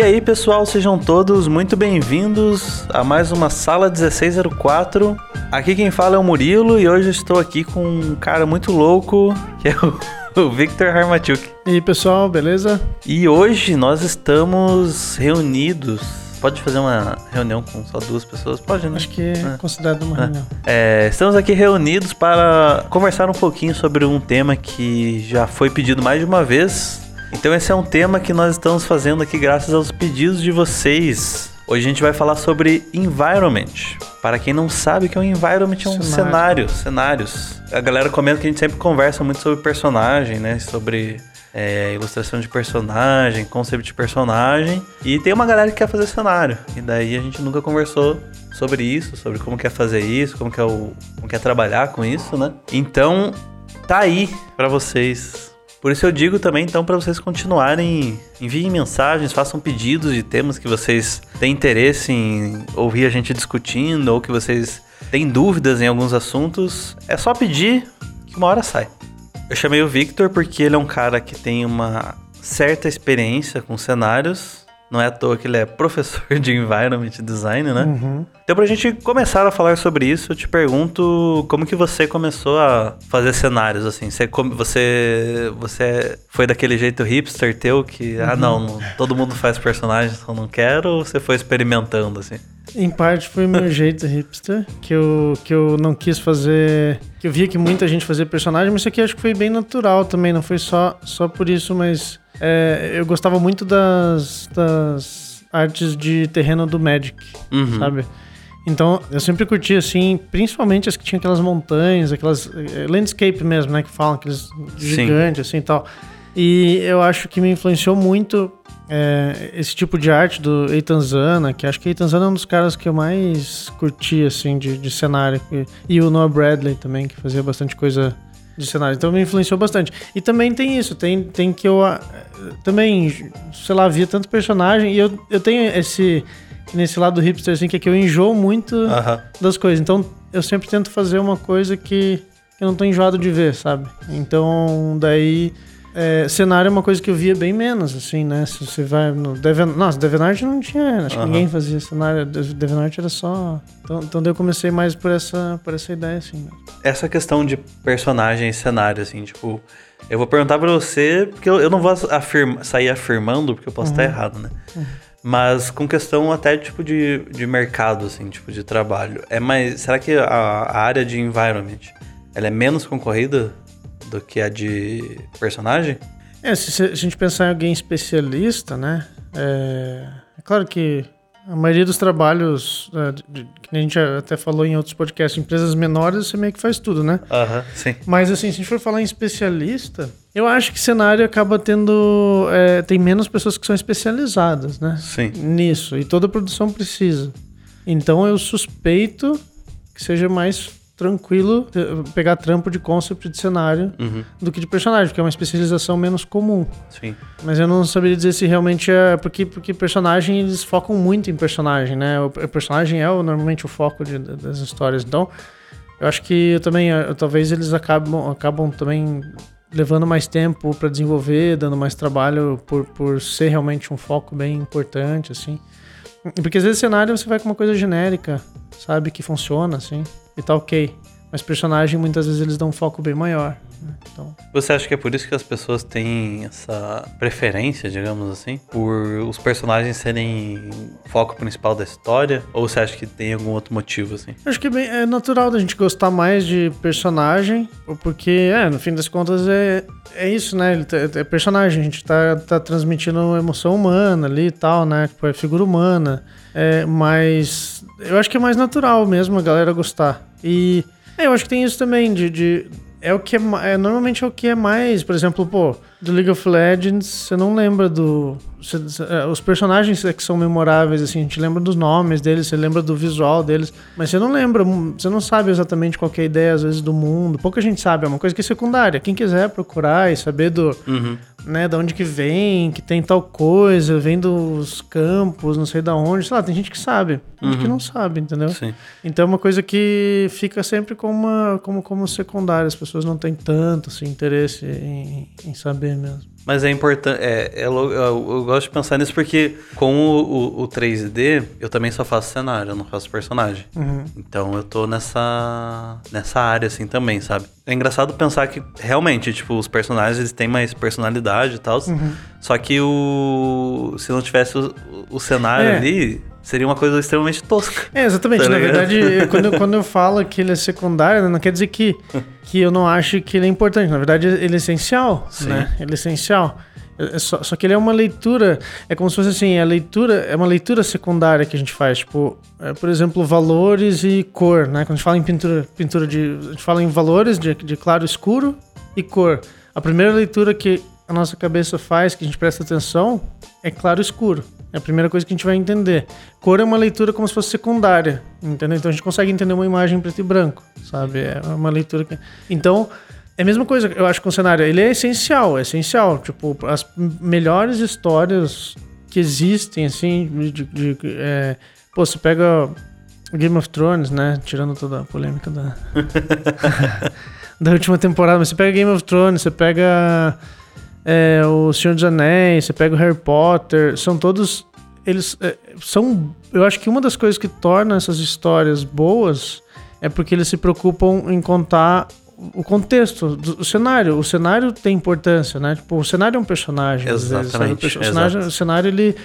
E aí, pessoal, sejam todos muito bem-vindos a mais uma Sala 1604. Aqui quem fala é o Murilo e hoje estou aqui com um cara muito louco, que é o, o Victor Harmachuk. E aí, pessoal, beleza? E hoje nós estamos reunidos. Pode fazer uma reunião com só duas pessoas? Pode, né? Acho que é É. considerado uma É. reunião. É, estamos aqui reunidos para conversar um pouquinho sobre um tema que já foi pedido mais de uma vez. Então esse é um tema que nós estamos fazendo aqui graças aos pedidos de vocês. Hoje a gente vai falar sobre environment. Para quem não sabe o que é um environment, é um cenário, Cenário. cenários. A galera comenta que a gente sempre conversa muito sobre personagem, né? Sobre é, ilustração de personagem, conceito de personagem. E tem uma galera que quer fazer cenário. E daí a gente nunca conversou sobre isso, sobre como quer fazer isso, como quer, o, como quer trabalhar com isso, né? Então, tá aí pra vocês. Por isso eu digo também, então, pra vocês continuarem, enviem mensagens, façam pedidos de temas que vocês têm interesse em ouvir a gente discutindo ou que vocês têm dúvidas em alguns assuntos. É só pedir que uma hora sai. Eu chamei o Victor porque ele é um cara que tem uma certa experiência com cenários. Não é à toa que ele é professor de environment design, né? Uhum. Então, pra gente começar a falar sobre isso, eu te pergunto como que você começou a fazer cenários, assim? Você, você, você foi daquele jeito hipster teu que, ah, não, não- todo mundo faz personagens, então não quero, ou você foi experimentando, assim? Em parte foi meu jeito hipster, que eu, que eu não quis fazer. Que eu via que muita gente fazia personagem, mas isso aqui acho que foi bem natural também, não foi só, só por isso, mas é, eu gostava muito das, das artes de terreno do Magic, Uhum. sabe? Então, eu sempre curti, assim, principalmente as que tinham aquelas montanhas, aquelas eh, landscape mesmo, né, que falam, aqueles gigantes, assim, e tal. E eu acho que me influenciou muito eh, esse tipo de arte do Eitan Zana, que acho que Eitan Zana é um dos caras que eu mais curti, assim, de, de cenário. E, e o Noah Bradley também, que fazia bastante coisa de cenário. Então me influenciou bastante. E também tem isso, tem, tem que eu ah, também, sei lá, via tanto personagem e eu, eu tenho esse nesse lado hipster assim que é que eu enjoo muito Aham. das coisas. Então eu sempre tento fazer uma coisa que eu não tô enjoado de ver, sabe? Então daí é, cenário é uma coisa que eu via bem menos, assim, né? Se você vai no Deven... Nossa, Devenart não tinha, acho que Aham. ninguém fazia cenário. De- Devenart era só... Então, então eu comecei mais por essa, por essa ideia, assim. né? Essa questão de personagem e cenário, assim, tipo... Eu vou perguntar pra você, porque eu, eu não vou afirma- sair afirmando, porque eu posso estar errado, né? Mas com questão até, tipo, de, de mercado, assim, tipo, de trabalho. É mais... Será que a, a área de environment, ela é menos concorrida do que a de personagem? É, se, a gente pensar em alguém especialista, né? É, é claro que a maioria dos trabalhos, é, que a gente até falou em outros podcasts, empresas menores, você meio que faz tudo, né? Aham, sim. Mas assim, se a gente for falar em especialista, eu acho que cenário acaba tendo. é, tem menos pessoas que são especializadas, né? Sim. Nisso. E toda produção precisa. Então eu suspeito que seja mais tranquilo pegar trampo de concept de cenário Uhum, do que de personagem, porque é uma especialização menos comum. sim. Mas eu não saberia dizer se realmente é. Porque, porque personagem, eles focam muito em personagem, né? O, o personagem é o- normalmente o foco de- das histórias. Então, eu acho que eu também. eh, Talvez eles acabam, acabam também levando mais tempo para desenvolver, dando mais trabalho por, por ser realmente um foco bem importante, assim. Porque às vezes cenário você vai com uma coisa genérica, sabe? Que funciona, assim, e tá ok. Mas personagem, muitas vezes, eles dão um foco bem maior. Né? Então. Você acha que é por isso que as pessoas têm essa preferência, digamos assim, por os personagens serem o foco principal da história? Ou você acha que tem algum outro motivo, assim? Acho que é, bem- é natural da gente gostar mais de personagem, porque, é, no fim das contas é, é isso, né? Ele tá- é personagem, a gente tá, tá transmitindo emoção humana ali e tal, né? Tipo, é figura humana. É, mas eu acho que é mais natural mesmo a galera gostar. E é, eu acho que tem isso também de. de- é o que é, é normalmente é o que é mais, por exemplo, pô, do League of Legends, você não lembra do você- é, os personagens que são memoráveis assim, a gente lembra dos nomes deles, você lembra do visual deles, mas você não lembra, você não sabe exatamente qual que é a ideia às vezes do mundo. Pouca gente sabe, é uma coisa que é secundária. Quem quiser procurar e saber do, Uhum. né, da onde que vem, que tem tal coisa, vem dos campos, não sei da onde, sei lá, tem gente que sabe, tem gente que não sabe, entendeu? Sim. Então é uma coisa que fica sempre como, uma, como, como secundária. As pessoas não têm tanto assim, interesse em, em saber. Ver mesmo. Mas é importante. É, é, eu, eu, gosto de pensar nisso porque, com o, o, o, 3D, eu também só faço cenário, eu não faço personagem. Uhum. Então eu tô nessa, nessa área, assim, também, sabe? É engraçado pensar que realmente, tipo, os personagens eles têm mais personalidade e tal. Uhum. Só que o. Se não tivesse o, o cenário é. ali, seria uma coisa extremamente tosca. É, exatamente. Tá Na verdade, quando, eu, quando eu falo que ele é secundário, não quer dizer que, que eu não acho que ele é importante. Na verdade, ele é essencial, Sim. né? Ele é essencial. É, é só, só, que ele é uma leitura, é como se fosse assim, a leitura é uma leitura secundária que a gente faz, tipo, é, por exemplo, valores e cor, né? Quando a gente fala em pintura, pintura de, a gente fala em valores de, de claro, escuro e cor. A primeira leitura que a nossa cabeça faz, que a gente presta atenção, é claro escuro. É a primeira coisa que a gente vai entender. Cor é uma leitura como se fosse secundária, entendeu? Então a gente consegue entender uma imagem preto e branco, sabe? É uma leitura que... Então, é a mesma coisa, eu acho, com o cenário. Ele é essencial, é essencial. Tipo, as melhores histórias que existem, assim, de... de é... Pô, você pega Game of Thrones, né? Tirando toda a polêmica da... da última temporada. Mas você pega Game of Thrones, você pega é, o Senhor dos Anéis, você pega o Harry Potter, são todos. Eles é, são. Eu acho que uma das coisas que torna essas histórias boas é porque eles se preocupam em contar o contexto do cenário. O cenário tem importância, né? Tipo, o cenário é um personagem. Exatamente. Vezes, o, personagem, o cenário, ele.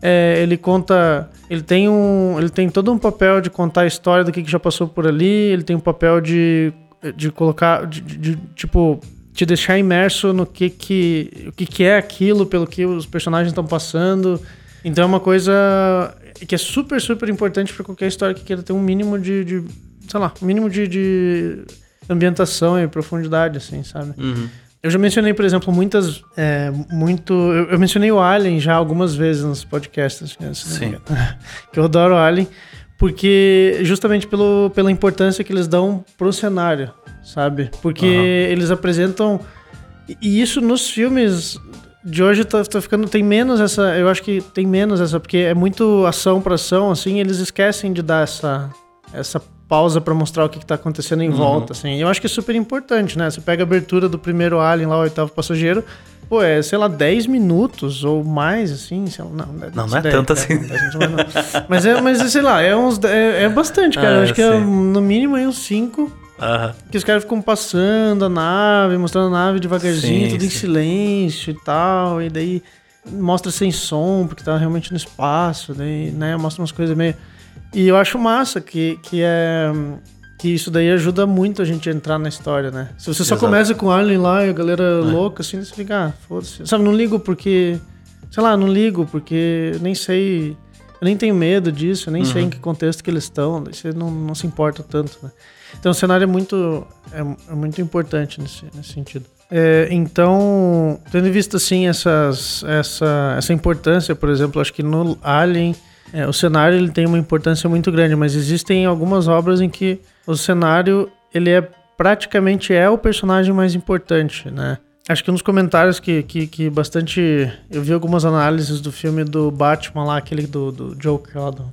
É, ele conta. Ele tem um. Ele tem todo um papel de contar a história do que, que já passou por ali. Ele tem um papel de. De colocar. de, de, de tipo te deixar imerso no que que, o que, que é aquilo, pelo que os personagens estão passando. Então é uma coisa que é super, super importante para qualquer história que queira ter um mínimo de, de sei lá, um mínimo de, de, ambientação e profundidade, assim, sabe? Uhum. Eu já mencionei, por exemplo, muitas. É, muito. Eu, eu, mencionei o Alien já algumas vezes nos podcasts. Né, Sim. que eu adoro o Alien, porque justamente pelo, pela importância que eles dão pro cenário sabe? Porque uhum. eles apresentam. E isso nos filmes de hoje tá, tá, ficando. Tem menos essa. Eu acho que tem menos essa, porque é muito ação pra ação, assim, eles esquecem de dar essa, essa pausa para mostrar o que, que tá acontecendo em uhum. volta, assim. Eu acho que é super importante, né? Você pega a abertura do primeiro Alien lá, o oitavo passageiro. Pô, é, sei lá, 10 minutos ou mais, assim, sei lá, não, não, não é 10, tanto assim. mas, é, mas, sei lá, é, uns, é, é bastante, cara. Ah, eu acho que é no mínimo aí uns 5 Uhum. Que os caras ficam passando a nave, mostrando a nave devagarzinho, sim, tudo sim. em silêncio e tal. E daí mostra sem som, porque tá realmente no espaço, daí, né? Mostra umas coisas meio. E eu acho massa que, que é. Que isso daí ajuda muito a gente a entrar na história, né? Se você só Exato. começa com Alien lá e a galera é. louca, assim, você fica, ah, foda-se. Sabe, não ligo porque. Sei lá, não ligo porque nem sei. Eu nem tenho medo disso, eu nem uhum. sei em que contexto que eles estão, você não, não se importa tanto, né? Então o cenário é muito, é, é muito importante nesse, nesse sentido. É, então, tendo visto assim essas, essa, essa importância, por exemplo, acho que no Alien é, o cenário ele tem uma importância muito grande, mas existem algumas obras em que o cenário ele é praticamente é o personagem mais importante, né? Acho que nos comentários que, que, que bastante. Eu vi algumas análises do filme do Batman lá, aquele do, do Joker lá, do,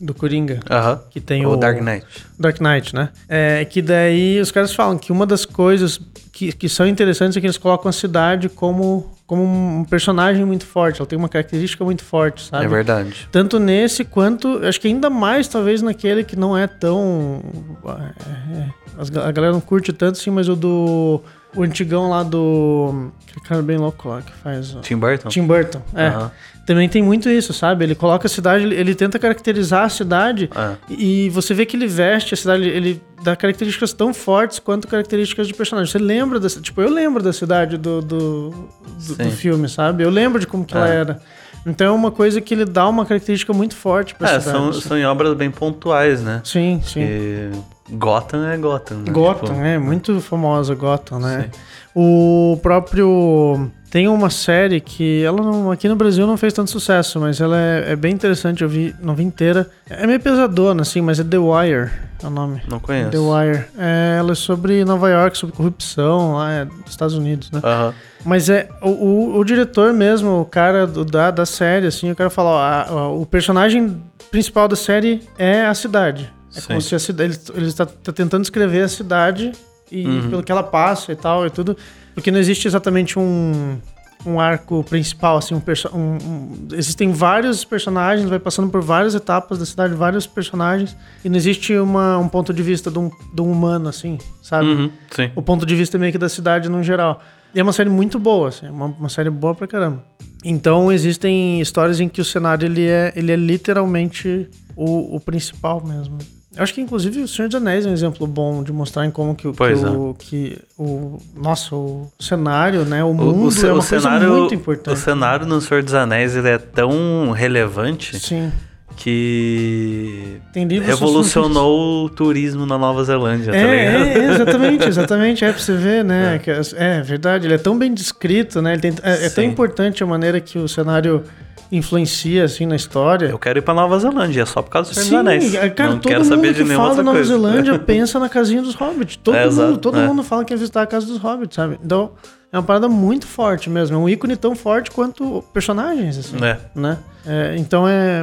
do Coringa. Aham. Que tem o, o Dark Knight. Dark Knight, né? É, que daí os caras falam que uma das coisas que, que são interessantes é que eles colocam a cidade como, como um personagem muito forte. Ela tem uma característica muito forte, sabe? É verdade. Tanto nesse quanto, acho que ainda mais talvez naquele que não é tão. É, é, a galera não curte tanto assim, mas o do. O antigão lá do. Aquele cara bem louco lá que faz. Tim Burton? Tim Burton, é. Uhum também tem muito isso, sabe? Ele coloca a cidade, ele tenta caracterizar a cidade é. e você vê que ele veste a cidade, ele dá características tão fortes quanto características de personagem. Você lembra dessa, tipo, eu lembro da cidade do, do, do, do filme, sabe? Eu lembro de como que é. ela era. Então é uma coisa que ele dá uma característica muito forte pra é, cidade. São, assim. são em obras bem pontuais, né? Sim, sim. E Gotham é Gotham, né? Gotham, tipo... é muito famosa Gotham, né? Sim. O próprio tem uma série que ela não, aqui no Brasil não fez tanto sucesso, mas ela é, é, bem interessante, eu vi, não vi inteira. É meio pesadona, assim, mas é The Wire é o nome. Não conheço. The Wire. É, ela é sobre Nova York, sobre corrupção lá é, dos Estados Unidos, né? Uhum. Mas é o, o, o, diretor mesmo, o cara do, da, da série, assim, o cara fala, ó, a, o personagem principal da série é a cidade. É Sim. como se a cidade. Ele, está tá tentando escrever a cidade e Uhum. pelo que ela passa e tal, e tudo. Porque não existe exatamente um, um arco principal, assim, um, um- um- Existem vários personagens, vai passando por várias etapas da cidade, vários personagens, e não existe uma, um ponto de vista de um, de um humano, assim, sabe? Uhum, o ponto de vista meio que da cidade no geral. E é uma série muito boa, assim, uma, uma série boa pra caramba. Então existem histórias em que o cenário ele é, ele é literalmente o, o principal mesmo. Eu acho que inclusive o Senhor dos Anéis é um exemplo bom de mostrar em como que, o- que é. o que o nossa o cenário, né, o mundo ce- é uma coisa muito importante. O cenário no Senhor dos Anéis ele é tão relevante Sim, que revolucionou o turismo na Nova Zelândia, tá É, ligado? é, é, exatamente, exatamente. É pra você ver, né? as- É, verdade, ele é tão bem descrito, né? Tem- é, é tão importante a maneira que o cenário influencia, assim, na história. Eu quero ir pra Nova Zelândia, é só por causa do Senhor Sim, dos Anéis. é, cara, Não todo quero mundo saber que de fala da Nova coisa. Zelândia pensa na casinha dos hobbits. Todo, É, mundo, todo é. mundo fala que quer visitar a casa dos hobbits, sabe? Então, é uma parada muito forte mesmo. É um ícone tão forte quanto personagens, assim É. né? É, então é,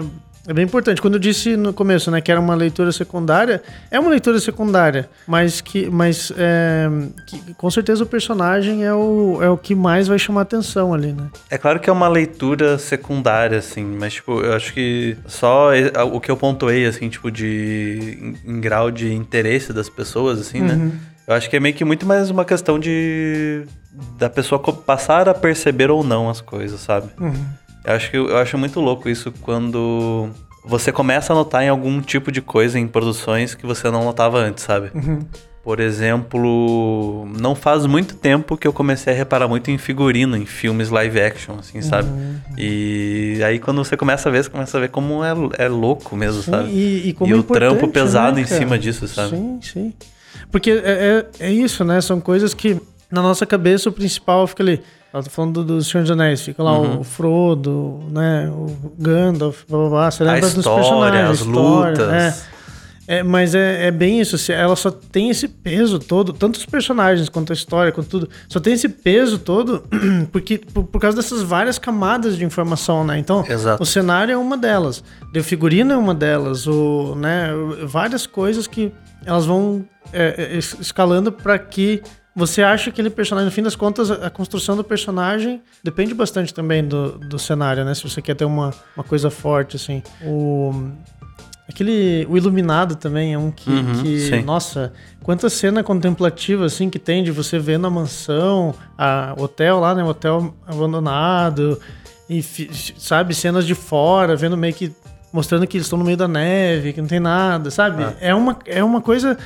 é bem importante. Quando eu disse no começo, né, que era uma leitura secundária, é uma leitura secundária, mas que, mas é, que com certeza o personagem é o, é o que mais vai chamar atenção ali, né? É claro que é uma leitura secundária, assim, mas, tipo, eu acho que só o que eu pontuei, assim, tipo, de. em, em grau de interesse das pessoas, assim, né? Eu acho que é meio que muito mais uma questão de. da pessoa passar a perceber ou não as coisas, sabe? Eu acho que eu acho muito louco isso quando você começa a notar em algum tipo de coisa em produções que você não notava antes, sabe? Por exemplo, não faz muito tempo que eu comecei a reparar muito em figurino, em filmes live action, assim, sabe? E aí quando você começa a ver, você começa a ver como é, é louco mesmo, Sim, sabe? E, e como E é o trampo importante, pesado né, em cima disso, sabe? Sim, sim. Porque é, é, é isso, né? São coisas que na nossa cabeça o principal fica ali. Ela tá falando do, do Senhor dos Anéis, fica lá Uhum. o Frodo, né? O Gandalf, blá blá blá. Você lembra dos história, personagens, as história, lutas. é. É, mas é, é bem isso, ela só tem esse peso todo, tanto os personagens quanto a história, quanto tudo, só tem esse peso todo porque, por, por causa dessas várias camadas de informação, né? Então, Exato. o cenário é uma delas, o figurino é uma delas, o, né, várias coisas que elas vão é, é, es- escalando para que você ache aquele personagem. No fim das contas, a a construção do personagem depende bastante também do, do cenário, né? Se você quer ter uma, uma coisa forte, assim. O, aquele, o Iluminado também é um que, Uhum, que nossa, quanta cena contemplativa, assim, que tem de você ver na mansão, a o hotel lá, né? O hotel abandonado, e sabe, cenas de fora, vendo meio que mostrando que eles estão no meio da neve, que não tem nada, sabe? Ah. É, uma, é uma coisa,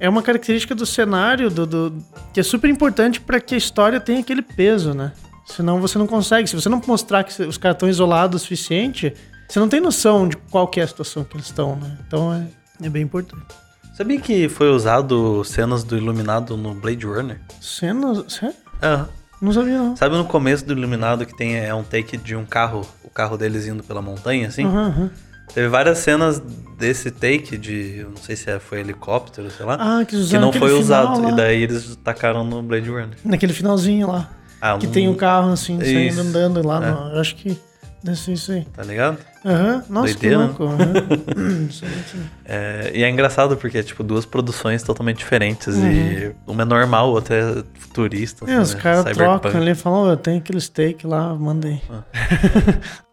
é uma característica do cenário do, do- que é super importante para que a história tenha aquele peso, né? Senão você não consegue. Se você não mostrar que os caras estão isolados o suficiente, você não tem noção de qual que é a situação que eles estão, né? Então é, é bem importante. Sabia que foi usado cenas do Iluminado no Blade Runner? Cena, sério? É. Não sabia não. Sabe no começo do Iluminado que tem é um take de um carro, o carro deles indo pela montanha, assim? Aham, aham. Teve várias cenas desse take de, eu não sei se é- foi helicóptero, sei lá, Ah, que que não foi usado. lá. E daí eles tacaram no Blade Runner. Naquele finalzinho lá. Ah, Que um- tem um carro assim, saindo Isso. andando lá. É. No, eu acho que deve ser isso aí. Tá ligado? Aham, Nossa, Doideira, né? que louco. sim. É, e é engraçado porque é tipo duas produções totalmente diferentes. Uhum. E uma é normal, outra é futurista. É, os né? caras trocam ali e falam, "Ô, eu tenho aquele steak lá, mandei.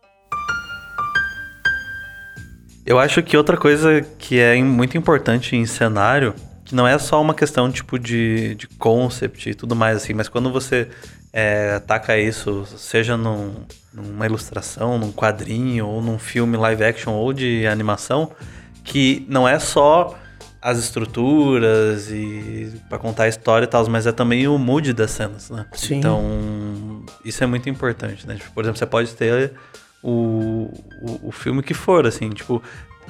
Eu acho que outra coisa que é muito importante em cenário, que não é só uma questão tipo de, de concept e tudo mais assim, mas quando você é, ataca isso, seja num- numa ilustração, num quadrinho, ou num filme live action ou de animação, que não é só as estruturas e para contar a história e tal, mas é também o mood das cenas, né? Sim. Então, isso é muito importante, né? Tipo, por exemplo, você pode ter o, o, o filme que for, assim, tipo,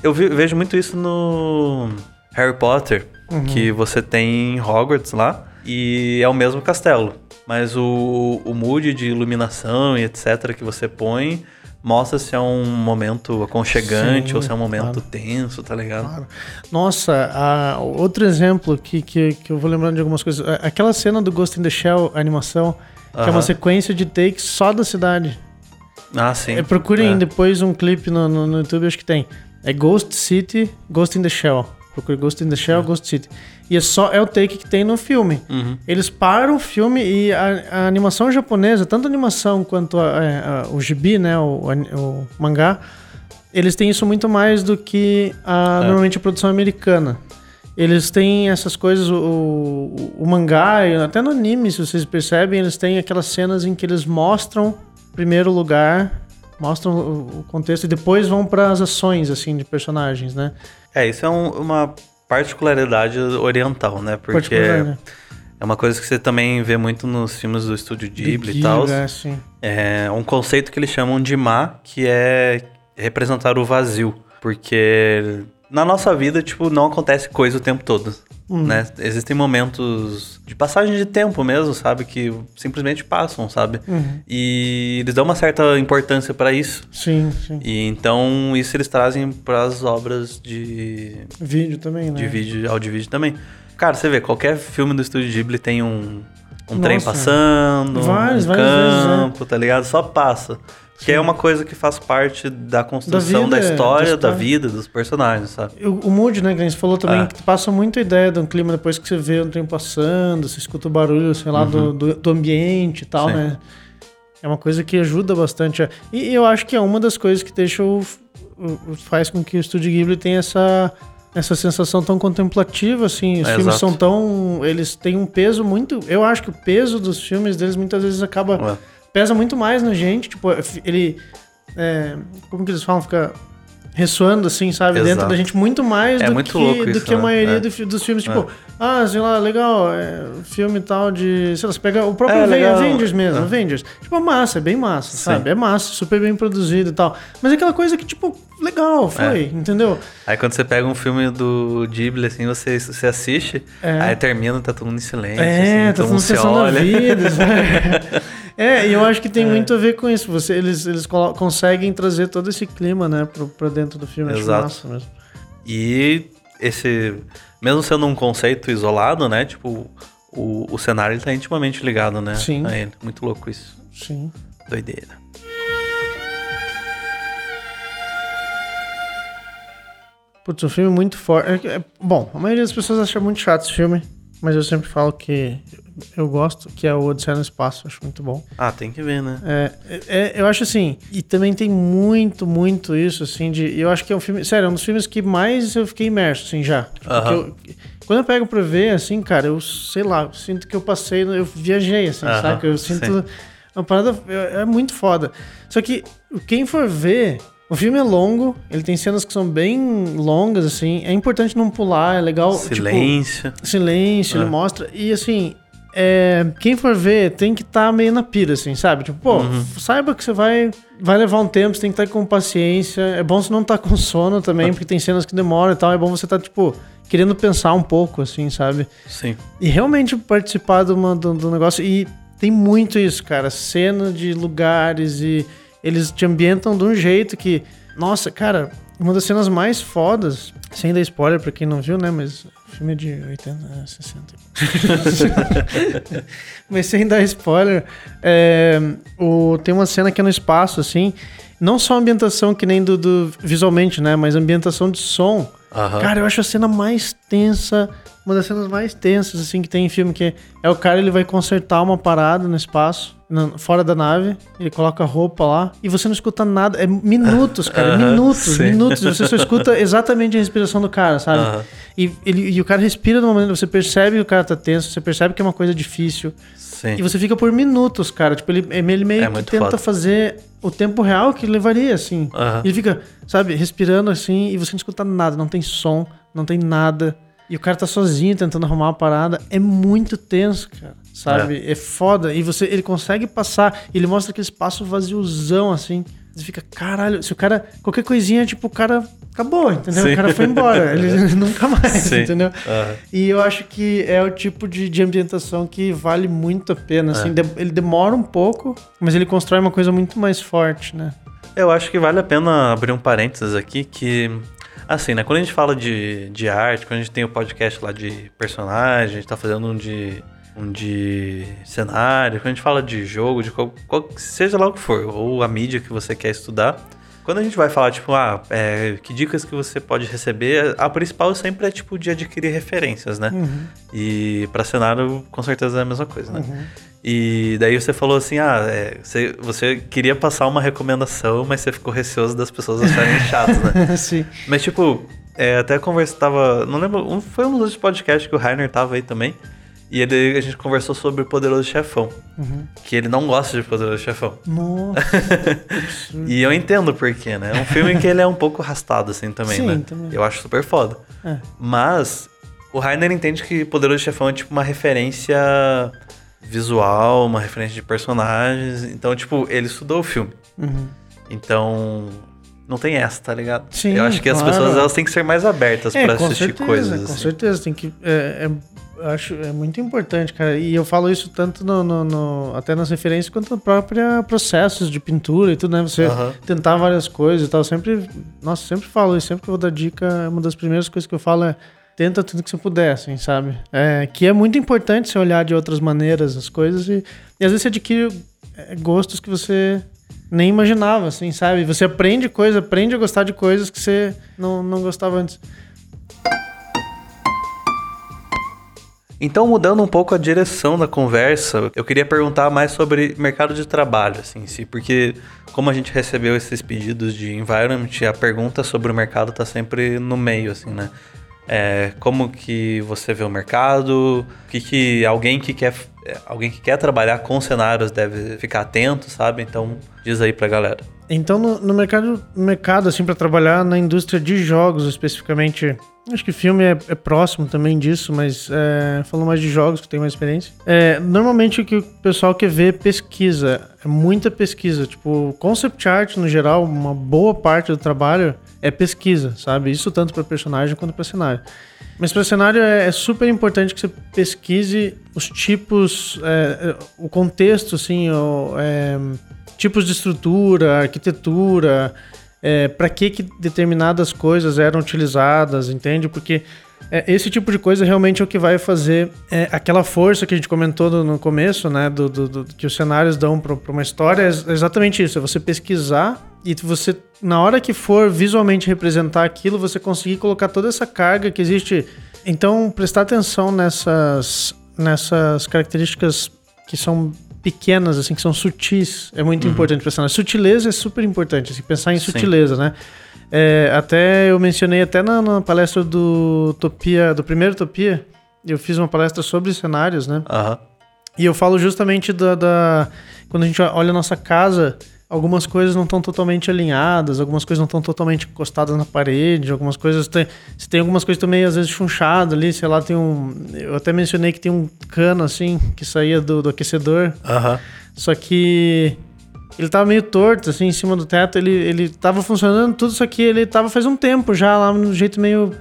eu ve- vejo muito isso no Harry Potter, que você tem Hogwarts lá e é o mesmo castelo, mas o, o mood de iluminação e etc que você põe mostra se é um momento aconchegante Sim, ou se é um momento claro. tenso, tá ligado? Claro. Nossa, a- outro exemplo que, que, que eu vou lembrando de algumas coisas. a- Aquela cena do Ghost in the Shell, a animação, que é uma sequência de takes só da cidade. Ah, sim. É, procurem É. depois um clipe no, no, no YouTube, acho que tem. É Ghost City, Ghost in the Shell. procure Ghost in the Shell, Ghost City. E é só é o take que tem no filme. Uhum. Eles param o filme e a, a animação japonesa, tanto a animação quanto a- é, a- o gibi, né, o, o mangá, eles têm isso muito mais do que a, É. normalmente a produção americana. Eles têm essas coisas, o, o, o mangá, até no anime, se vocês percebem, eles têm aquelas cenas em que eles mostram primeiro lugar, mostram o, contexto e depois vão para as ações assim de personagens, né? É, isso é um- uma particularidade oriental, né? Porque né? é uma coisa que você também vê muito nos filmes do estúdio Ghibli e tal. É, sim. É um conceito que eles chamam de ma, que é representar o vazio. Porque na nossa vida, tipo, não acontece coisa o tempo todo. Hum. Né? Existem momentos de passagem de tempo mesmo, sabe? Que simplesmente passam, sabe? Uhum. E eles dão uma certa importância pra isso. Sim, sim. E então isso eles trazem pras obras de, Vídeo também, né? de vídeo, áudio e vídeo também. Cara, você vê, qualquer filme do Estúdio Ghibli tem um, um trem Nossa. passando, Várias, um várias vezes, é. campo, tá ligado? Só passa. Que é uma coisa que faz parte da construção vida, da, história, da da história. vida, dos personagens, sabe? O, o mood, né, que a gente falou também, É. que passa muito a ideia de um clima depois que você vê um trem passando, você escuta o barulho, sei lá, do, do, do ambiente e tal, Uhum. Sim. né? É uma coisa que ajuda bastante. a- E eu acho que é uma das coisas que deixa o, o- faz com que o Estúdio Ghibli tenha essa, essa sensação tão contemplativa, assim. Os É, filmes exato. são tão... Eles têm um peso muito... Eu acho que o peso dos filmes deles muitas vezes acaba Ué. pesa muito mais na gente. Tipo, ele. é, como que eles falam? Fica ressoando, assim, sabe? Exato. Dentro da gente muito mais É do, muito que, do isso, que a né? maioria É. do dos filmes. Tipo, ah, sei lá, legal, é, filme tal de. Sei lá, você pega o próprio É. Avengers mesmo, É. Avengers. Tipo, é massa, é bem massa, Sim. sabe? É massa, super bem produzido e tal. Mas é aquela coisa que, tipo, legal, foi, É. entendeu? Aí quando você pega um filme do Ghibli, assim, você, você assiste, É. aí termina, tá todo mundo em silêncio, É, assim, tá todo mundo se olha. vida. É, e eu acho que tem muito a ver com isso. Você, eles eles conseguem trazer todo esse clima, né, pro, pra dentro do filme. Acho Exato. massa mesmo. E esse, mesmo sendo um conceito isolado, né? Tipo, o, o cenário ele tá intimamente ligado, né? Sim. A ele. Muito louco isso. Sim. Doideira. Putz, um filme muito forte. É é- bom, a maioria das pessoas acha muito chato esse filme, mas eu sempre falo que eu gosto, que é o Odisseia no Espaço. Acho muito bom. Ah, tem que ver, né? É, é- é- eu acho assim, e também tem muito, muito isso, assim, de. Eu acho que é um filme. Sério, é um dos filmes que mais eu fiquei imerso, assim, já. Que eu- quando eu pego pra ver, assim, cara, eu sei lá, eu sinto que eu passei, eu viajei, assim, Aham, saca? Eu sinto. sim. Uma parada. É, é muito foda. Só que quem for ver. O filme é longo, ele tem cenas que são bem longas, assim. É importante não pular, é legal. tipo, Silêncio. silêncio, É. ele mostra. E assim, é, quem for ver tem que estar meio na pira, assim, sabe? Tipo, pô, Uhum. saiba que você vai, vai levar um tempo, você tem que estar com paciência. É bom você não estar com sono também, porque tem cenas que demoram e tal. É bom você estar, tipo, querendo pensar um pouco, assim, sabe? Sim. E realmente participar uma- do, do negócio. E tem muito isso, cara. Cena de lugares e eles te ambientam de um jeito que. Nossa, cara, uma das cenas mais fodas, sem dar spoiler pra quem não viu, né? Mas filme é de 80, é, 60. Mas sem dar spoiler, é, o, tem uma cena que é no espaço, assim. Não só a ambientação que nem do, do visualmente, né? Mas a ambientação de som. Aham. Cara, eu acho a cena mais tensa, uma das cenas mais tensas, assim, que tem em filme, que é o cara, ele vai consertar uma parada no espaço, na- fora da nave, ele coloca a roupa lá, e você não escuta nada, é minutos, cara, Aham, minutos, sim. minutos, você só escuta exatamente a respiração do cara, sabe? Aham. E, ele, e o cara respira de uma maneira, você percebe que o cara tá tenso, você percebe que é uma coisa difícil, Sim. e você fica por minutos, cara, tipo, ele, ele meio É que tenta foda. fazer o tempo real que levaria, assim. Aham. E ele fica, sabe, respirando assim e você não escuta nada, não tem som, não tem nada. E o cara tá sozinho tentando arrumar uma parada. É muito tenso, cara. Sabe? É, foda. E você, ele consegue passar. Ele mostra aquele espaço vaziozão, assim. Você fica, caralho, se o cara. Qualquer coisinha, tipo, o cara acabou, entendeu? Sim. O cara foi embora. Ele nunca mais, Sim. entendeu? Aham. E eu acho que é o tipo de, de ambientação que vale muito a pena. Assim, É. De- ele demora um pouco, mas ele constrói uma coisa muito mais forte, né? Eu acho que vale a pena abrir um parênteses aqui que. Assim, né? Quando a gente fala de, de arte, quando a gente tem o podcast lá de personagem, a gente tá fazendo um de. um de cenário, quando a gente fala de jogo, de qual, qual- seja lá o que for, ou a mídia que você quer estudar, Quando a gente vai falar, tipo, ah, é, que dicas que você pode receber, a principal sempre é, tipo, de adquirir referências, né? Uhum. E para cenário, com certeza é a mesma coisa, né? Uhum. E daí você falou assim, ah, é, você, você queria passar uma recomendação, mas você ficou receoso das pessoas acharem chato, né? Sim. Mas, tipo, é, até conversava, não lembro, um, foi um dos podcasts que o Rainer tava aí também, e ele, a gente conversou sobre o Poderoso Chefão. Uhum. Que ele não gosta de Poderoso Chefão. Nossa. e eu entendo por quê, né? É um filme que ele é um pouco arrastado, assim, também, Sim, né? também. Eu acho super foda. É. Mas o Rainer entende que Poderoso Chefão é tipo uma referência visual, uma referência de personagens. Então, tipo, ele estudou o filme. Uhum. Então, não tem essa, tá ligado? Sim, Eu acho que as claro. pessoas elas têm que ser mais abertas É, pra com assistir certeza, coisas. Com assim. certeza, tem que. É, é- acho é muito importante, cara. E eu falo isso tanto no, no- no- até nas referências quanto no próprio processos de pintura e tudo, né? Você Aham. tentar várias coisas e tal. Sempre. Nossa, sempre falo isso, sempre que eu vou dar dica, uma das primeiras coisas que eu falo é. Tenta tudo que você puder, assim, sabe? É, que é muito importante você olhar de outras maneiras as coisas e, e às vezes você adquire é, gostos que você nem imaginava, assim, sabe? Você aprende coisa, aprende a gostar de coisas que você não, não gostava antes. Então, mudando um pouco a direção da conversa, eu queria perguntar mais sobre mercado de trabalho, assim, si, porque como a gente recebeu esses pedidos de environment, a pergunta sobre o mercado tá sempre no meio, assim, né? É, como que você vê o mercado? O que, que alguém que quer alguém que quer trabalhar com cenários deve ficar atento, sabe? Então, diz aí pra galera. Então, no, no mercado, mercado, assim, para trabalhar na indústria de jogos especificamente, acho que filme é, é próximo também disso, mas é, falando mais de jogos, que tem mais experiência. É, normalmente o que o pessoal quer ver é pesquisa, é muita pesquisa. Tipo, concept art no geral, uma boa parte do trabalho é pesquisa, sabe? Isso tanto para personagem quanto para cenário. Mas para cenário é, é super importante que você pesquise os tipos, é, é, o contexto, assim, o, é, tipos de estrutura, arquitetura, é, para que, que determinadas coisas eram utilizadas, entende? Porque é, esse tipo de coisa realmente é o que vai fazer é, aquela força que a gente comentou no, no começo, né? Do, do- do- que os cenários dão para uma história, é ex- exatamente isso. É você pesquisar e você, na hora que for visualmente representar aquilo, você conseguir colocar toda essa carga que existe. Então, prestar atenção nessas, nessas características que são pequenas, assim, que são sutis, é muito importante pensar. na Sutileza é super importante, assim, pensar em Sim. sutileza, né? É, até eu mencionei até na, na palestra do Utopia, do primeiro Utopia, eu fiz uma palestra sobre cenários, né? Aham. E eu falo justamente da, da- Quando a gente olha a nossa casa, algumas coisas não estão totalmente alinhadas, algumas coisas não estão totalmente encostadas na parede, algumas coisas. Tem, se tem algumas coisas também, às vezes, chunchado ali, sei lá, tem um. Eu até mencionei que tem um cano assim que saía do, do aquecedor. Aham. Só que ele tava meio torto, assim, em cima do teto. Ele, ele tava funcionando tudo, só que ele tava faz um tempo já lá, no jeito meio,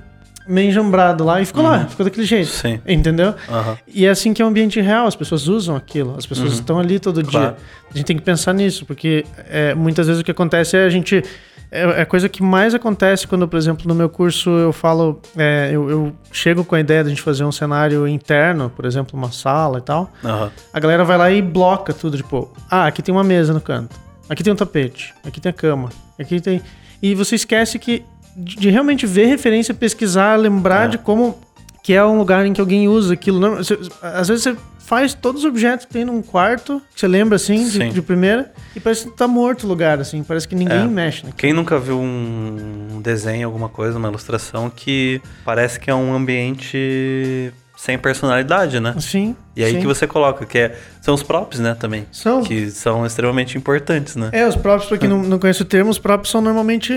meio enjambrado lá. E ficou lá, ficou daquele jeito. Sim. Entendeu? Aham. E é assim que é o ambiente real, as pessoas usam aquilo, as pessoas estão ali todo Claro. dia. A gente tem que pensar nisso, porque é, muitas vezes o que acontece é a gente. É é a coisa que mais acontece quando, por exemplo, no meu curso eu falo. é, eu, eu chego com a ideia de a gente fazer um cenário interno, por exemplo, uma sala e tal. Aham. A galera vai lá e bloca tudo, tipo, ah, aqui tem uma mesa no canto, aqui tem um tapete, aqui tem a cama, aqui tem. E você esquece que de de realmente ver referência, pesquisar, lembrar É. de como que é um lugar em que alguém usa aquilo. Não, você- às vezes você faz todos os objetos que tem num quarto, que você lembra assim, Sim. de, de primeira, e parece que tá morto o lugar, assim, parece que ninguém É. mexe naquilo. Quem nunca viu um desenho, alguma coisa, uma ilustração que parece que é um ambiente sem personalidade, né? Sim. E aí sim. que você coloca, que é, são os próprios, né, também. São. Que são extremamente importantes, né? É, os próprios, pra quem não, não conhece o termo, os próprios são normalmente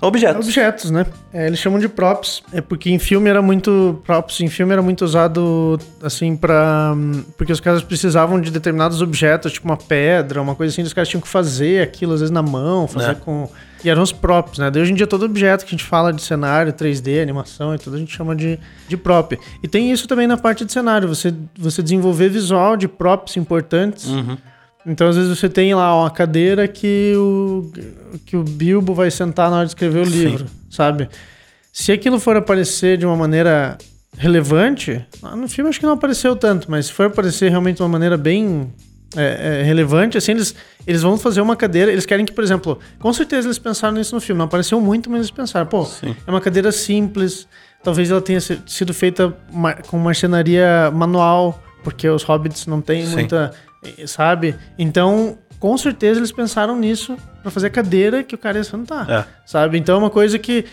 São objetos. Objetos, né? É, eles chamam de props. É porque em filme era muito. Props em filme era muito usado assim pra. Porque os caras precisavam de determinados objetos, tipo uma pedra, uma coisa assim, os caras tinham que fazer aquilo, às vezes na mão, fazer É. com. E eram os props, né? Daí hoje em dia todo objeto que a gente fala de cenário, 3D, animação e tudo, a gente chama de, de prop. E tem isso também na parte de cenário, você, você desenvolver visual de props importantes. Uhum. Então, às vezes, você tem lá uma cadeira que o, que o Bilbo vai sentar na hora de escrever o Sim. livro, sabe? Se aquilo for aparecer de uma maneira relevante, no filme acho que não apareceu tanto, mas se for aparecer realmente de uma maneira bem é, é relevante, assim, eles, eles vão fazer uma cadeira, eles querem que, por exemplo, com certeza eles pensaram nisso no filme, não apareceu muito, mas eles pensaram, pô, Sim. é uma cadeira simples, talvez ela tenha sido feita com marcenaria manual, porque os hobbits não têm Sim. muita, sabe? Então, com certeza eles pensaram nisso pra fazer a cadeira que o cara ia sentar, É. sabe? Então é uma coisa que...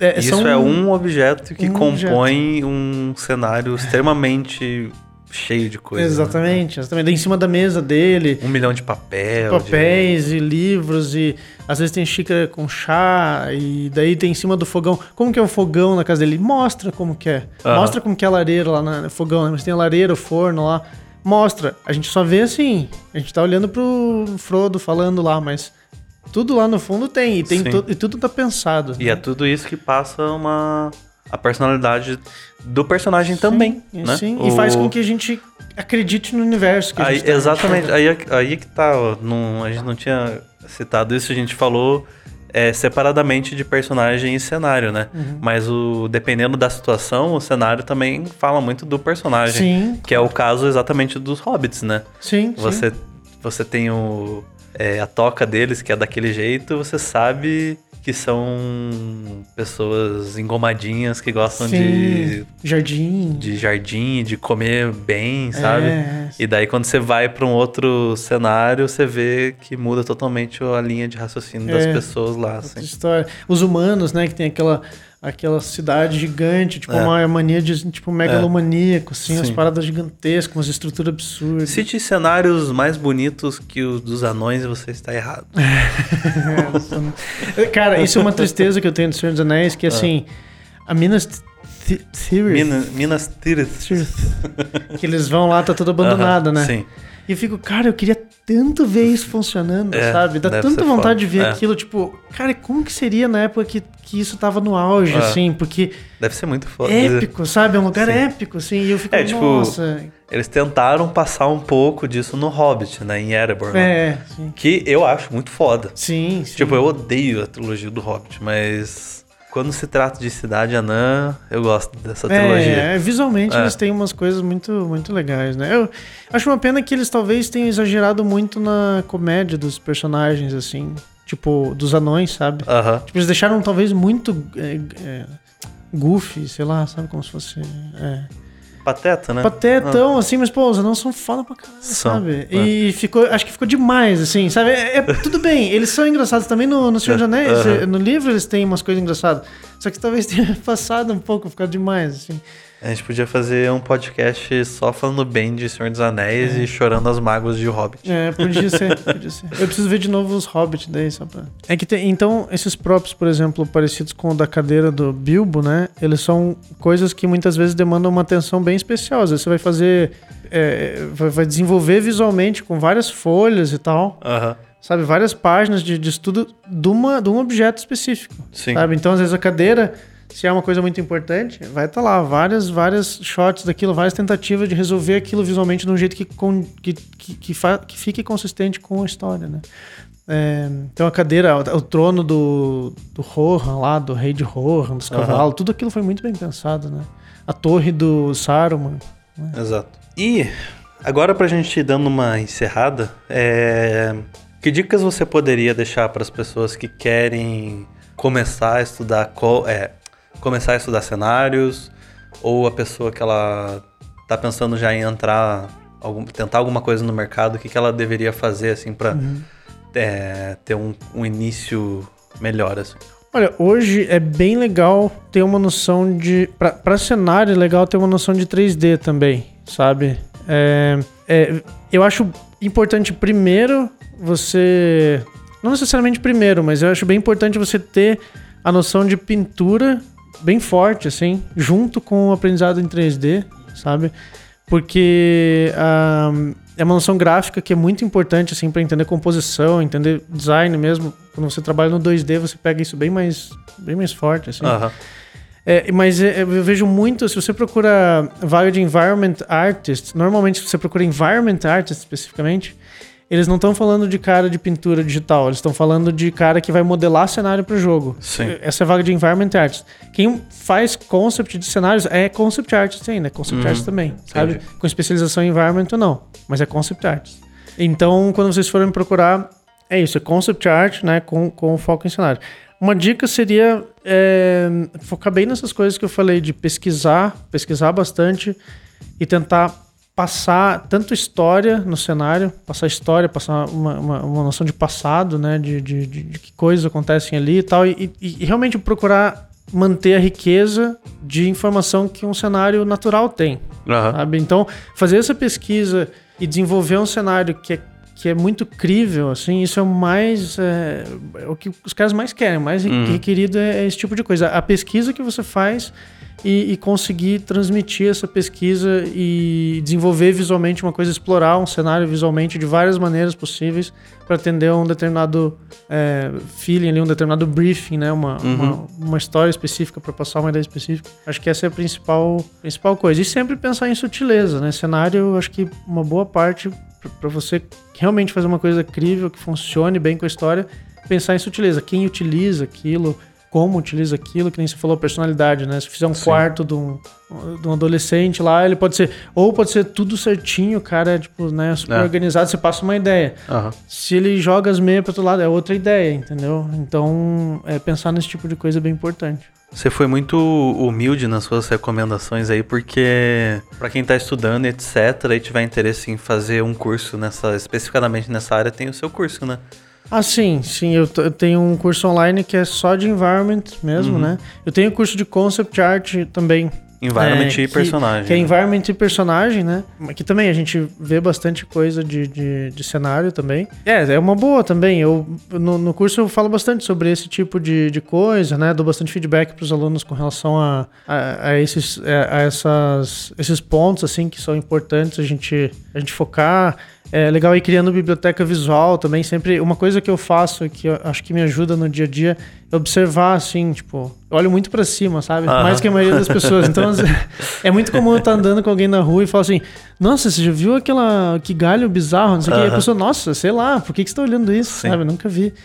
é, Isso é um objeto que um compõe um cenário extremamente cheio de coisas. né? Exatamente, exatamente. Em cima da mesa dele, Um milhão de papel. de- papéis e livros e às vezes tem xícara com chá e daí tem em cima do fogão. Como que é o fogão na casa dele? Mostra como que é. Mostra como que é a lareira lá no fogão, né? Mas tem a lareira, o forno lá. Mostra. A gente só vê assim. A gente tá olhando pro Frodo falando lá, mas tudo lá no fundo tem. E, tem tu- e tudo tá pensado. E é tudo isso que passa uma a personalidade do personagem também, Sim, né? sim. O- E faz com que a gente acredite no universo que a Aí, gente tá exatamente, aí, aí que tá, ó, não, a gente não tinha citado isso, a gente falou é, separadamente de personagem e cenário, né? Uhum. Mas o dependendo da situação, o cenário também fala muito do personagem. Sim, Que é o caso exatamente dos hobbits, né? sim. sim. Você, você tem o, é, a toca deles, que é daquele jeito, você sabe que são pessoas engomadinhas que gostam de, Sim. Jardim. de jardim, de comer bem, sabe? É, E daí quando você vai para um outro cenário, você vê que muda totalmente a linha de raciocínio das É. pessoas lá, assim. história. Os humanos, né, que tem aquela, aquela cidade gigante, tipo É. uma mania de tipo megalomaníaco, assim, as Sim. paradas gigantescas, umas estruturas absurdas. Cite cenários mais bonitos que os dos anões e você está errado. É, Cara, isso é uma tristeza que eu tenho do Senhor dos Anéis, que assim, a Minas Th- Tirith, Minas, Minas Tirith. Que eles vão lá, tá tudo abandonado, Aham, né? Sim. E eu fico, cara, eu queria tanto ver isso funcionando, É, sabe? Dá tanta vontade de ver É. aquilo, tipo, cara, como que seria na época que, que isso tava no auge, É. assim? Porque Deve ser muito foda. épico, sabe? É um lugar Sim. épico, assim. E eu fico, É, tipo, nossa. Eles tentaram passar um pouco disso no Hobbit, né? Em Erebor. né? É, sim. Que eu acho muito foda. Sim, sim. Tipo, eu odeio a trilogia do Hobbit, mas quando se trata de Cidade Anã, eu gosto dessa trilogia. É, visualmente É. eles têm umas coisas muito, muito legais, né? Eu acho uma pena que eles talvez tenham exagerado muito na comédia dos personagens, assim. Tipo, dos anões, sabe? Aham. Tipo, eles deixaram talvez muito é, é, goofy, sei lá, sabe? Como se fosse. É. Pateta, né? Patetão, assim, mas, pô, os anões são foda pra caralho, sabe? é. E ficou, acho que ficou demais, assim, sabe? É, é- tudo bem, eles são engraçados também no, no Senhor dos Anéis, Aham. eh, no livro eles têm umas coisas engraçadas. Só que talvez tenha passado um pouco, ficado demais, assim. A gente podia fazer um podcast só falando bem de Senhor dos Anéis e chorando as mágoas de Hobbit. É, podia ser, podia ser. Eu preciso ver de novo os Hobbit daí, só pra... É que tem, então, esses próprios, por exemplo, parecidos com o da cadeira do Bilbo, né? Eles são coisas que muitas vezes demandam uma atenção bem especial. Às vezes você vai fazer... é, vai, desenvolver visualmente com várias folhas e tal. Aham. sabe, várias páginas de, de estudo de, uma, de um objeto específico, Sim. sabe? Então, às vezes, a cadeira, se é uma coisa muito importante, vai estar lá, várias, várias shots daquilo, várias tentativas de resolver aquilo visualmente de um jeito que, con- que, que, que, fa- que fique consistente com a história, né? É, então, a cadeira, o, o trono do, do Rohan lá, do rei de Rohan, dos cavalos, tudo aquilo foi muito bem pensado, né? A torre do Saruman. Exato. E agora pra gente ir dando uma encerrada, é... que dicas você poderia deixar para as pessoas que querem começar a estudar co- é, começar a estudar cenários ou a pessoa que ela tá pensando já em entrar algum, tentar alguma coisa no mercado, o que, que ela deveria fazer assim para ter um, um início melhor assim. Olha, hoje é bem legal ter uma noção de. Pra, pra cenário é legal ter uma noção de 3D também, sabe? É, é, eu acho importante primeiro você. Não necessariamente primeiro, mas eu acho bem importante você ter a noção de pintura bem forte, assim, junto com o aprendizado em 3D, sabe? Porque ah, é uma noção gráfica que é muito importante, assim, para entender composição, entender design mesmo. Quando você trabalha no 2D, você pega isso bem mais, bem mais forte, assim. Aham. É, mas é, eu vejo muito, se você procura vaga de Environment Artist, normalmente se você procura Environment Artist especificamente, eles não estão falando de cara de pintura digital, eles estão falando de cara que vai modelar cenário para o jogo. Sim. Essa é a vaga de Environment Artist. Quem faz concept de cenários é Concept Artist ainda, Concept Uhum. Artist também, sabe? Entendi. Com especialização em Environment ou não, mas é Concept Artist. Então, quando vocês forem procurar, é isso, é Concept Art, né, com, com foco em cenário. Uma dica seria é, focar bem nessas coisas que eu falei, de pesquisar, pesquisar bastante e tentar passar tanto história no cenário, passar história, passar uma, uma, uma noção de passado, né, de, de, de, de que coisas acontecem ali e tal, e, e- e realmente procurar manter a riqueza de informação que um cenário natural tem, Aham. sabe? Então, fazer essa pesquisa e desenvolver um cenário que é, que é muito crível, assim, isso é o mais. É, é o que os caras mais querem, mais Uhum. requerido é, é esse tipo de coisa. A pesquisa que você faz e, e conseguir transmitir essa pesquisa e desenvolver visualmente uma coisa, explorar um cenário visualmente de várias maneiras possíveis para atender a um determinado é, feeling ali, um determinado briefing, né? Uma, Uhum. uma, uma história específica para passar uma ideia específica. Acho que essa é a principal, principal coisa. E sempre pensar em sutileza, né? Cenário, acho que uma boa parte para você realmente fazer uma coisa crível, que funcione bem com a história, pensar em sutileza. Quem utiliza aquilo, como utiliza aquilo, que nem você falou, personalidade, né? Se fizer um Sim. quarto de um, de um adolescente lá, ele pode ser. Ou pode ser tudo certinho, o cara é, tipo, né, super É. organizado, você passa uma ideia. Aham. Se ele joga as meias para outro lado, é outra ideia, entendeu? Então, é, pensar nesse tipo de coisa é bem importante. Você foi muito humilde nas suas recomendações aí, porque pra quem tá estudando, etc, e tiver interesse em fazer um curso nessa, especificamente nessa área, tem o seu curso, né? Ah, sim, sim. Eu, eu tenho um curso online que é só de environment mesmo, Uhum. né? Eu tenho curso de concept art também. Environment É, e que- personagem. Que é né? environment e personagem, né? Aqui também a gente vê bastante coisa de, de, de cenário também. É, é uma boa também. Eu, no, no curso eu falo bastante sobre esse tipo de, de coisa, né? Dou bastante feedback para os alunos com relação a, a, a esses, a, a essas, esses pontos, assim, que são importantes a gente, a gente focar. É legal ir criando biblioteca visual também. Sempre uma coisa que eu faço que eu acho que me ajuda no dia a dia observar, assim, tipo, eu olho muito pra cima, sabe? Mais que a maioria das pessoas. Então, é muito comum eu estar andando com alguém na rua e falar assim: Nossa, você já viu aquela. Que galho bizarro? Não sei o que. E a pessoa, nossa, sei lá, por que, que você tá olhando isso? Sim. Sabe? Nunca vi.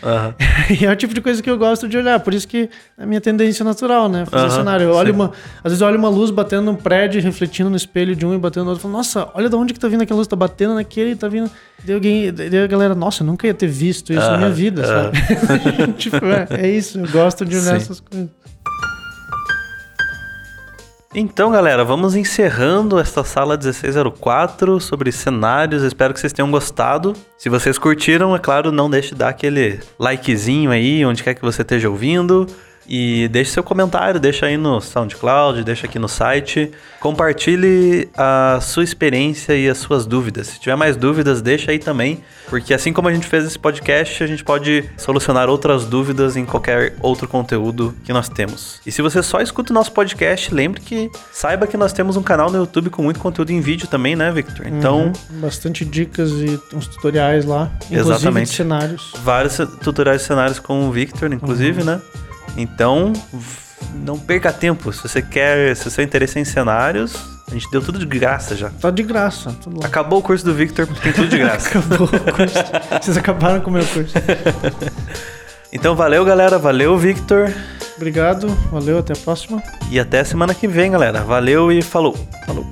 E é o tipo de coisa que eu gosto de olhar. Por isso que é a minha tendência natural, né? Fazer cenário. Eu olho sim. uma. Às vezes eu olho uma luz batendo num prédio, refletindo no espelho de um e batendo no outro. Falo, nossa, olha de onde que tá vindo aquela luz, tá batendo naquele, tá vindo. Daí alguém. Daí a galera, nossa, eu nunca ia ter visto isso na minha vida, sabe? tipo, é, é isso. Eu gosto de olhar Sim. essas coisas. Então, galera, vamos encerrando esta sala 1604 sobre cenários. Espero que vocês tenham gostado. Se vocês curtiram, é claro, não deixe de dar aquele likezinho aí, onde quer que você esteja ouvindo. E deixe seu comentário, deixa aí no SoundCloud, deixa aqui no site. Compartilhe a sua experiência e as suas dúvidas. Se tiver mais dúvidas, deixa aí também, porque assim como a gente fez esse podcast, a gente pode solucionar outras dúvidas em qualquer outro conteúdo que nós temos. E se você só escuta o nosso podcast, lembre que saiba que nós temos um canal no YouTube com muito conteúdo em vídeo também, né, Victor? Então, Uhum. Bastante dicas e uns tutoriais lá. Inclusive Exatamente. de cenários. vários tutoriais de cenários com o Victor, inclusive, né? Então, não perca tempo. Se você quer, se o seu interesse é em cenários, a gente deu tudo de graça já. Tá de graça. Tudo lá. Acabou o curso do Victor, tem tudo de graça. Acabou o curso. Vocês acabaram com o meu curso. Então, valeu, galera. Valeu, Victor. Obrigado, valeu, até a próxima. E até semana que vem, galera. Valeu e falou. Falou.